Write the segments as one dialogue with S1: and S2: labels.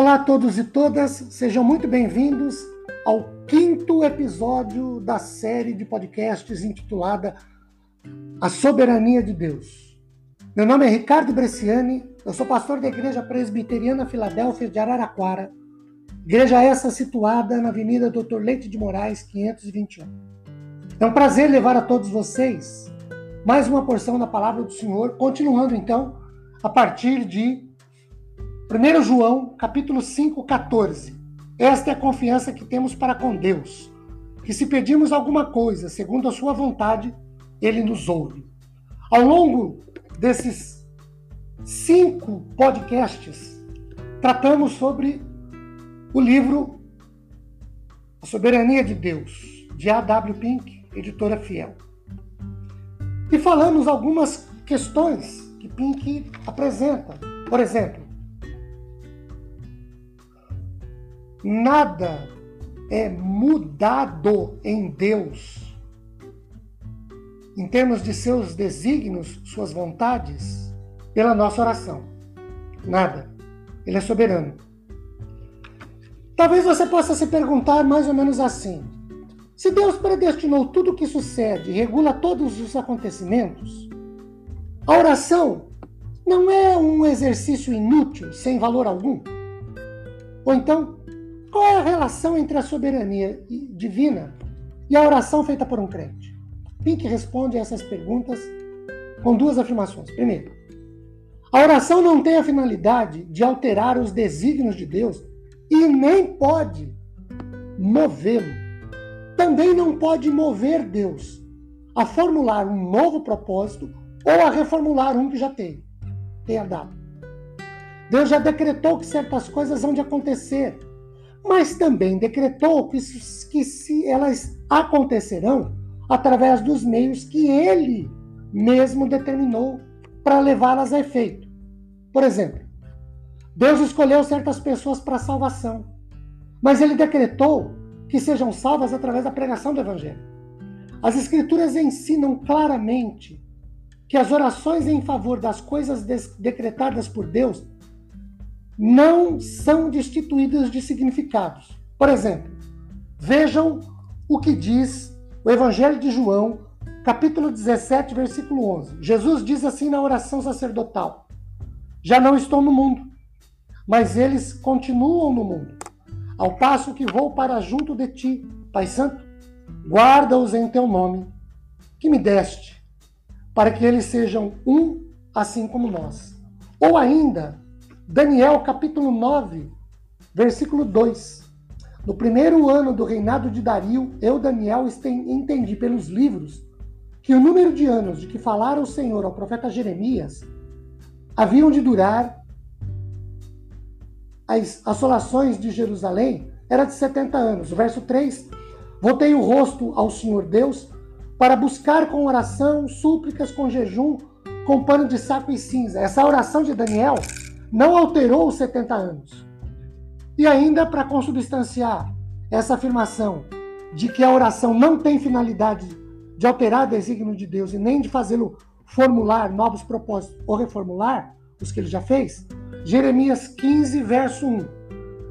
S1: Olá a todos e todas, sejam muito bem-vindos ao quinto episódio da série de podcasts intitulada A Soberania de Deus. Meu nome é Ricardo Bresciani, eu sou pastor da Igreja Presbiteriana Filadélfia de Araraquara, igreja essa situada na Avenida Dr. Leite de Moraes, 521. É um prazer levar a todos vocês mais uma porção da palavra do Senhor, continuando então a partir de 1 João, capítulo 5, 14. Esta é a confiança que temos para com Deus, que se pedimos alguma coisa segundo a sua vontade, ele nos ouve. Ao longo desses cinco podcasts, tratamos sobre o livro A Soberania de Deus, de A.W. Pink, editora fiel. E falamos algumas questões que Pink apresenta. Por exemplo, nada é mudado em Deus, em termos de seus desígnios, suas vontades, pela nossa oração. Nada. Ele é soberano. Talvez você possa se perguntar mais ou menos assim: se Deus predestinou tudo o que sucede, regula todos os acontecimentos, a oração não é um exercício inútil, sem valor algum? Ou então, qual é a relação entre a soberania divina e a oração feita por um crente? Pink responde essas perguntas com duas afirmações. Primeiro, a oração não tem a finalidade de alterar os desígnios de Deus e nem pode movê-lo. Também não pode mover Deus a formular um novo propósito ou a reformular um que já tem, tenha dado. Deus já decretou que certas coisas vão de acontecer mas também decretou que, que se elas acontecerão através dos meios que ele mesmo determinou para levá-las a efeito. Por exemplo, Deus escolheu certas pessoas para salvação, mas ele decretou que sejam salvas através da pregação do Evangelho. As Escrituras ensinam claramente que as orações em favor das coisas decretadas por Deus não são destituídas de significados. Por exemplo, vejam o que diz o Evangelho de João, capítulo 17, versículo 11. Jesus diz assim na oração sacerdotal: Já não estou no mundo, mas eles continuam no mundo. Ao passo que vou para junto de ti, Pai Santo, guarda-os em teu nome, que me deste, para que eles sejam um assim como nós. Ou ainda, Daniel capítulo 9, versículo 2. No primeiro ano do reinado de Dario, eu, Daniel, entendi pelos livros que o número de anos de que falara o Senhor ao profeta Jeremias haviam de durar as assolações de Jerusalém era de 70 anos. Verso 3: Voltei o rosto ao Senhor Deus para buscar com oração, súplicas, com jejum, com pano de saco e cinza. Essa oração de Daniel não alterou os 70 anos. E ainda para consubstanciar essa afirmação de que a oração não tem finalidade de alterar o desígnio de Deus e nem de fazê-lo formular novos propósitos ou reformular os que ele já fez, Jeremias 15, verso 1.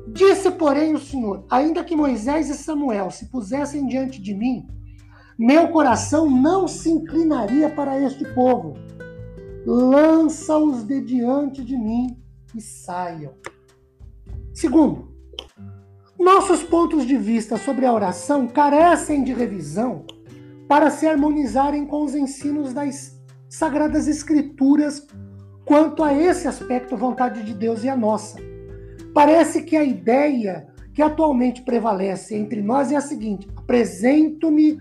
S1: Disse, porém, o Senhor: ainda que Moisés e Samuel se pusessem diante de mim, meu coração não se inclinaria para este povo. Lança-os de diante de mim e saiam. Segundo, nossos pontos de vista sobre a oração carecem de revisão para se harmonizarem com os ensinos das Sagradas Escrituras quanto a esse aspecto, vontade de Deus e a nossa. Parece que a ideia que atualmente prevalece entre nós é a seguinte: apresento-me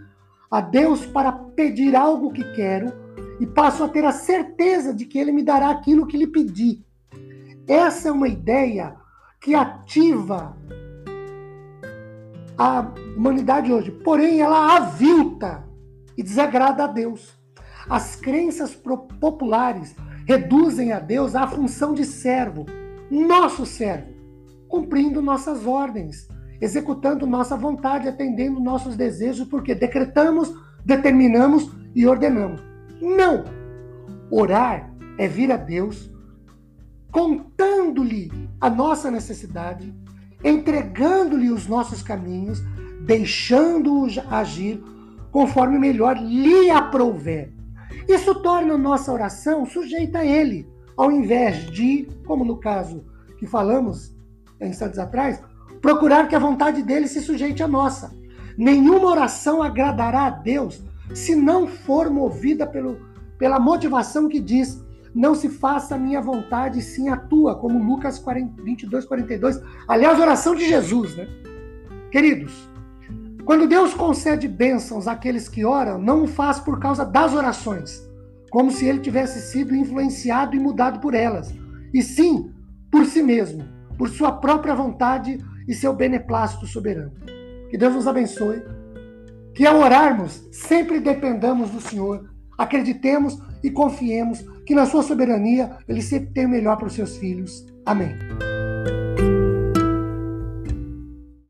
S1: a Deus para pedir algo que quero e passo a ter a certeza de que Ele me dará aquilo que lhe pedi. Essa é uma ideia que ativa a humanidade hoje, porém ela avilta e desagrada a Deus. As crenças populares reduzem a Deus à função de servo, nosso servo, cumprindo nossas ordens, executando nossa vontade, atendendo nossos desejos, porque decretamos, determinamos e ordenamos. Não! Orar é vir a Deus contando-lhe a nossa necessidade, entregando-lhe os nossos caminhos, deixando-o agir conforme melhor lhe aprouver. Isso torna nossa oração sujeita a ele, ao invés de, como no caso que falamos instantes atrás, procurar que a vontade dele se sujeite à nossa. Nenhuma oração agradará a Deus se não for movida pelo, pela motivação que diz: Não se faça a minha vontade, sim a tua, como Lucas 40, 22, 42. Aliás, oração de Jesus, né? Queridos, quando Deus concede bênçãos àqueles que oram, não o faz por causa das orações, como se ele tivesse sido influenciado e mudado por elas, e sim por si mesmo, por sua própria vontade e seu beneplácito soberano. Que Deus nos abençoe. Que ao orarmos, sempre dependamos do Senhor, acreditemos e confiemos que na sua soberania ele sempre tem o melhor para os seus filhos. Amém.